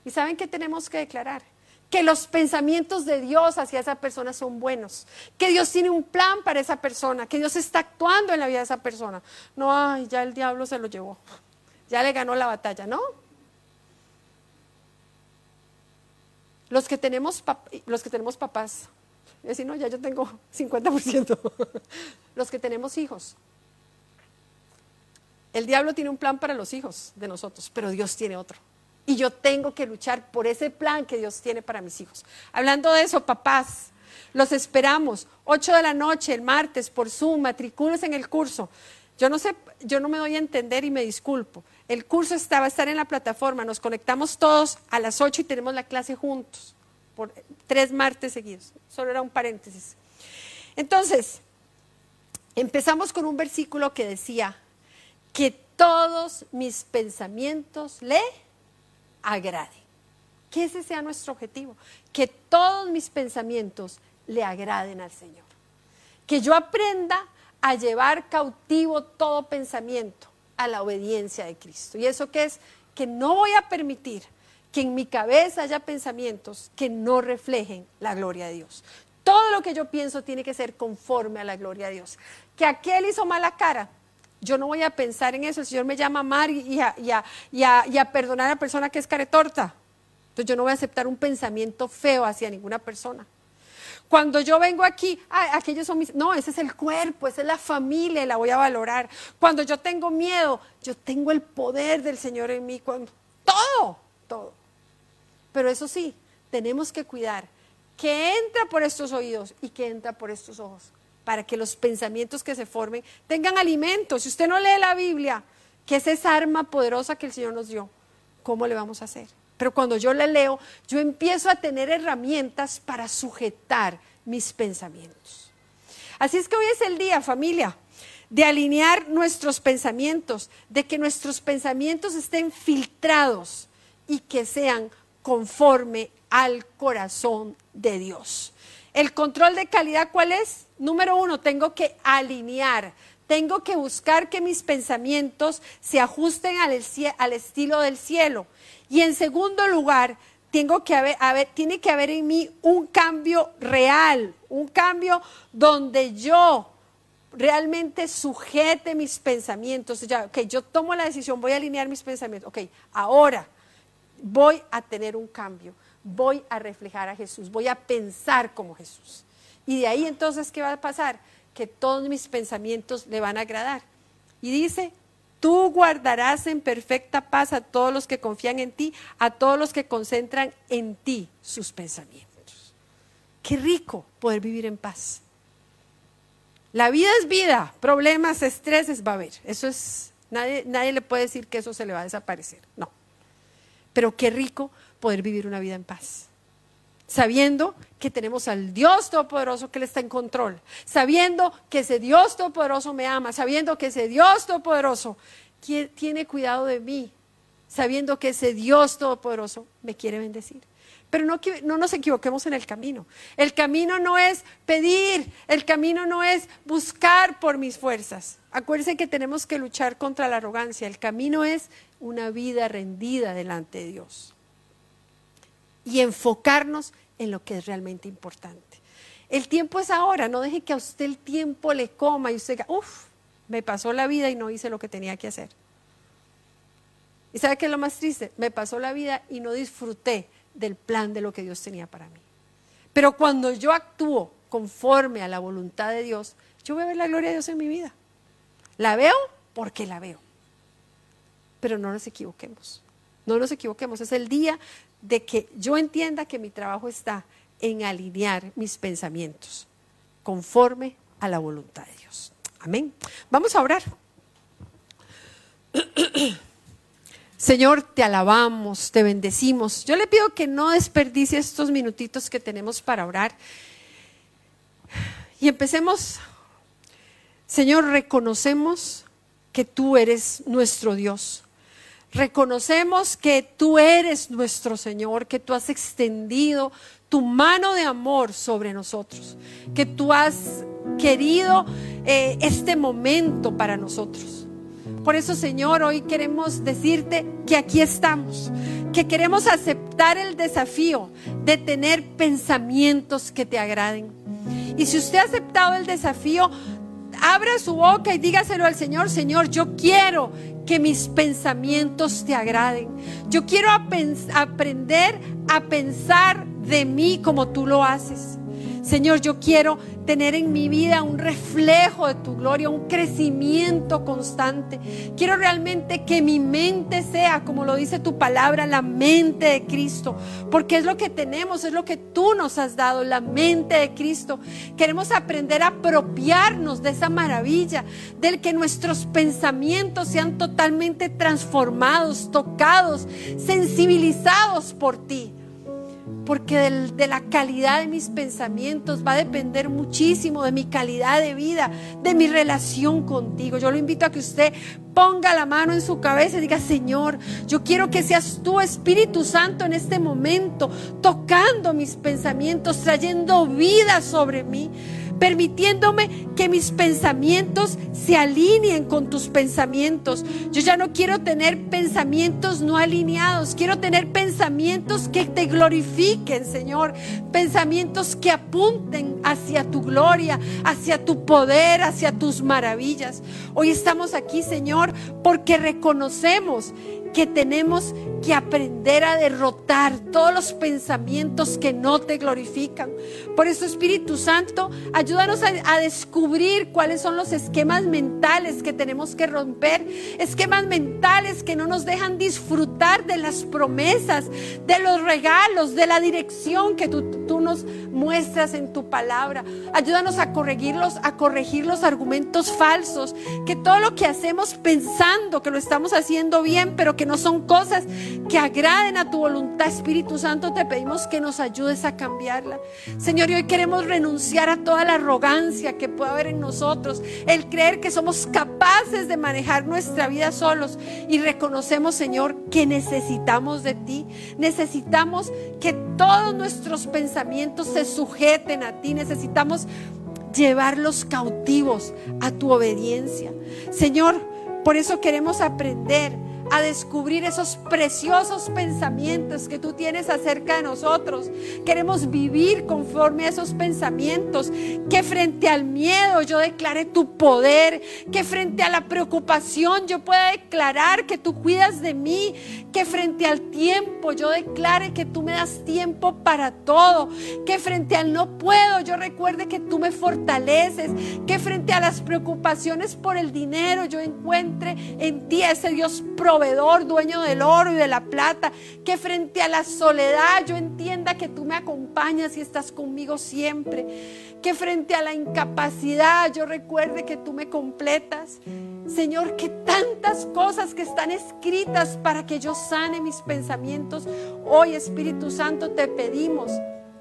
¿Y saben qué tenemos que declarar? Que los pensamientos de Dios hacia esa persona son buenos, que Dios tiene un plan para esa persona, que Dios está actuando en la vida de esa persona. No, ay, ya el diablo se lo llevó, ya le ganó la batalla, ¿no? Los que tenemos, los que tenemos papás, decir, no, ya yo tengo 50%. los que tenemos hijos. El diablo tiene un plan para los hijos de nosotros, pero Dios tiene otro. Y yo tengo que luchar por ese plan que Dios tiene para mis hijos. Hablando de eso, papás, los esperamos. 8 de la noche, el martes, por Zoom, matricules en el curso. Yo no sé, yo no me doy a entender y me disculpo. El curso estaba a estar en la plataforma, nos conectamos todos a las 8 y tenemos la clase juntos, por tres martes seguidos. Solo era un paréntesis. Entonces, empezamos con un versículo que decía, que todos mis pensamientos le agraden. Que ese sea nuestro objetivo, que todos mis pensamientos le agraden al Señor. Que yo aprenda a llevar cautivo todo pensamiento a la obediencia de Cristo. ¿Y eso qué es? Que no voy a permitir que en mi cabeza haya pensamientos que no reflejen la gloria de Dios. Todo lo que yo pienso tiene que ser conforme a la gloria de Dios. Que aquel hizo mala cara, yo no voy a pensar en eso. El Señor me llama a amar y a, perdonar a la persona que es caretorta. Entonces yo no voy a aceptar un pensamiento feo hacia ninguna persona. Cuando yo vengo aquí, aquellos son mis... No, ese es el cuerpo, esa es la familia la voy a valorar. Cuando yo tengo miedo, yo tengo el poder del Señor en mí. Cuando, todo, todo. Pero eso sí, tenemos que cuidar que entra por estos oídos y que entra por estos ojos, para que los pensamientos que se formen tengan alimento. Si usted no lee la Biblia, que es esa arma poderosa que el Señor nos dio, ¿cómo le vamos a hacer? Pero cuando yo le leo, yo empiezo a tener herramientas para sujetar mis pensamientos. Así es que hoy es el día, familia, de alinear nuestros pensamientos, de que nuestros pensamientos estén filtrados y que sean conforme al corazón de Dios. El control de calidad, ¿cuál es? Número uno, tengo que alinear, tengo que buscar que mis pensamientos se ajusten al, estilo del cielo. Y en segundo lugar, tengo que tiene que haber en mí un cambio real, un cambio donde yo realmente sujete mis pensamientos. Ya, ok, yo tomo la decisión, voy a alinear mis pensamientos. Ok, ahora voy a tener un cambio, voy a reflejar a Jesús, voy a pensar como Jesús. Y de ahí entonces, ¿qué va a pasar? Que todos mis pensamientos le van a agradar. Y dice, Tú guardarás en perfecta paz a todos los que confían en ti, a todos los que concentran en ti sus pensamientos. Qué rico poder vivir en paz. La vida es vida, problemas, estreses va a haber. Eso es, nadie, nadie le puede decir que eso se le va a desaparecer. No. Pero qué rico poder vivir una vida en paz sabiendo que tenemos al Dios Todopoderoso que Él está en control, sabiendo que ese Dios Todopoderoso me ama, sabiendo que ese Dios Todopoderoso tiene cuidado de mí, sabiendo que ese Dios Todopoderoso me quiere bendecir. Pero no, no nos equivoquemos en el camino. El camino no es pedir, el camino no es buscar por mis fuerzas. Acuérdense que tenemos que luchar contra la arrogancia. El camino es una vida rendida delante de Dios. Y enfocarnos en lo que es realmente importante. El tiempo es ahora, no deje que a usted el tiempo le coma y usted diga, uff, me pasó la vida y no hice lo que tenía que hacer. ¿Y sabe qué es lo más triste? Me pasó la vida y no disfruté del plan de lo que Dios tenía para mí. Pero cuando yo actúo conforme a la voluntad de Dios, yo voy a ver la gloria de Dios en mi vida. La veo porque la veo. Pero no nos equivoquemos. No nos equivoquemos. Es el día de que yo entienda que mi trabajo está en alinear mis pensamientos conforme a la voluntad de Dios. Amén. Vamos a orar. Señor, te alabamos, te bendecimos. Yo le pido que no desperdicie estos minutitos que tenemos para orar. Y empecemos. Señor, reconocemos que tú eres nuestro Dios. Reconocemos que tú eres nuestro Señor, que tú has extendido tu mano de amor sobre nosotros, que tú has querido eh, este momento para nosotros. Por eso, Señor, hoy queremos decirte que aquí estamos, que queremos aceptar el desafío de tener pensamientos que te agraden. Y si usted ha aceptado el desafío, abra su boca y dígaselo al Señor, Señor, yo quiero que mis pensamientos te agraden. Yo quiero aprender a pensar de mí como tú lo haces. Señor, yo quiero tener en mi vida un reflejo de tu gloria, un crecimiento constante. Quiero realmente que mi mente sea, como lo dice tu palabra, la mente de Cristo, porque es lo que tenemos, es lo que tú nos has dado, la mente de Cristo. Queremos aprender a apropiarnos de esa maravilla, del que nuestros pensamientos sean totalmente transformados, tocados, sensibilizados por ti porque de la calidad de mis pensamientos va a depender muchísimo de mi calidad de vida, de mi relación contigo. Yo lo invito a que usted ponga la mano en su cabeza y diga, Señor, yo quiero que seas tú, Espíritu Santo, en este momento, tocando mis pensamientos, trayendo vida sobre mí permitiéndome que mis pensamientos se alineen con tus pensamientos. Yo ya no quiero tener pensamientos no alineados, quiero tener pensamientos que te glorifiquen, Señor, pensamientos que apunten hacia tu gloria, hacia tu poder, hacia tus maravillas. Hoy estamos aquí, Señor, porque reconocemos que tenemos que aprender a derrotar todos los pensamientos que no te glorifican. Por eso, Espíritu Santo, ayúdanos a, descubrir cuáles son los esquemas mentales que tenemos que romper, esquemas mentales que no nos dejan disfrutar de las promesas, de los regalos, de la dirección que tú, nos muestras en tu palabra. Ayúdanos a corregirlos, a corregir los argumentos falsos, que todo lo que hacemos pensando que lo estamos haciendo bien, pero que que no son cosas que agraden a tu voluntad, Espíritu Santo, te pedimos que nos ayudes a cambiarla. Señor, y hoy queremos renunciar a toda la arrogancia que puede haber en nosotros, el creer que somos capaces de manejar nuestra vida solos y reconocemos, Señor, que necesitamos de ti, necesitamos que todos nuestros pensamientos se sujeten a ti, necesitamos llevarlos cautivos a tu obediencia. Señor, por eso queremos aprender a descubrir esos preciosos pensamientos que tú tienes acerca de nosotros. Queremos vivir conforme a esos pensamientos. Que frente al miedo yo declare tu poder. Que frente a la preocupación yo pueda declarar que tú cuidas de mí. Que frente al tiempo yo declare que tú me das tiempo para todo. Que frente al no puedo yo recuerde que tú me fortaleces. Que frente a las preocupaciones por el dinero yo encuentre en ti ese Dios dueño del oro y de la plata, que frente a la soledad yo entienda que tú me acompañas y estás conmigo siempre, que frente a la incapacidad yo recuerde que tú me completas. Señor, que tantas cosas que están escritas para que yo sane mis pensamientos, hoy Espíritu Santo te pedimos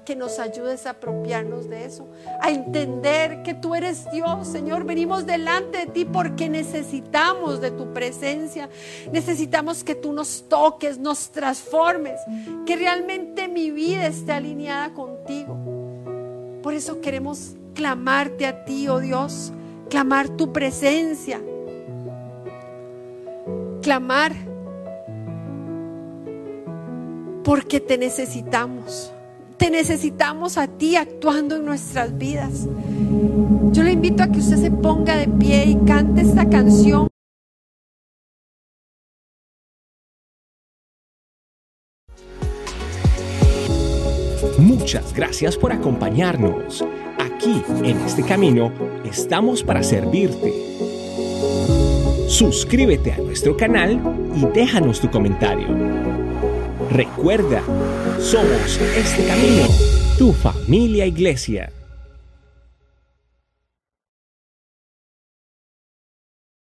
que nos ayudes a apropiarnos de eso, a entender que tú eres Dios, Señor. Venimos delante de ti porque necesitamos de tu presencia, necesitamos que tú nos toques, nos transformes, que realmente mi vida esté alineada contigo. Por eso queremos clamarte a ti, oh Dios, clamar tu presencia, clamar porque te necesitamos. Te necesitamos a ti actuando en nuestras vidas. Yo le invito a que usted se ponga de pie y cante esta canción. Muchas gracias por acompañarnos. Aquí, en este camino, estamos para servirte. Suscríbete a nuestro canal y déjanos tu comentario. Recuerda, somos este camino, tu familia iglesia.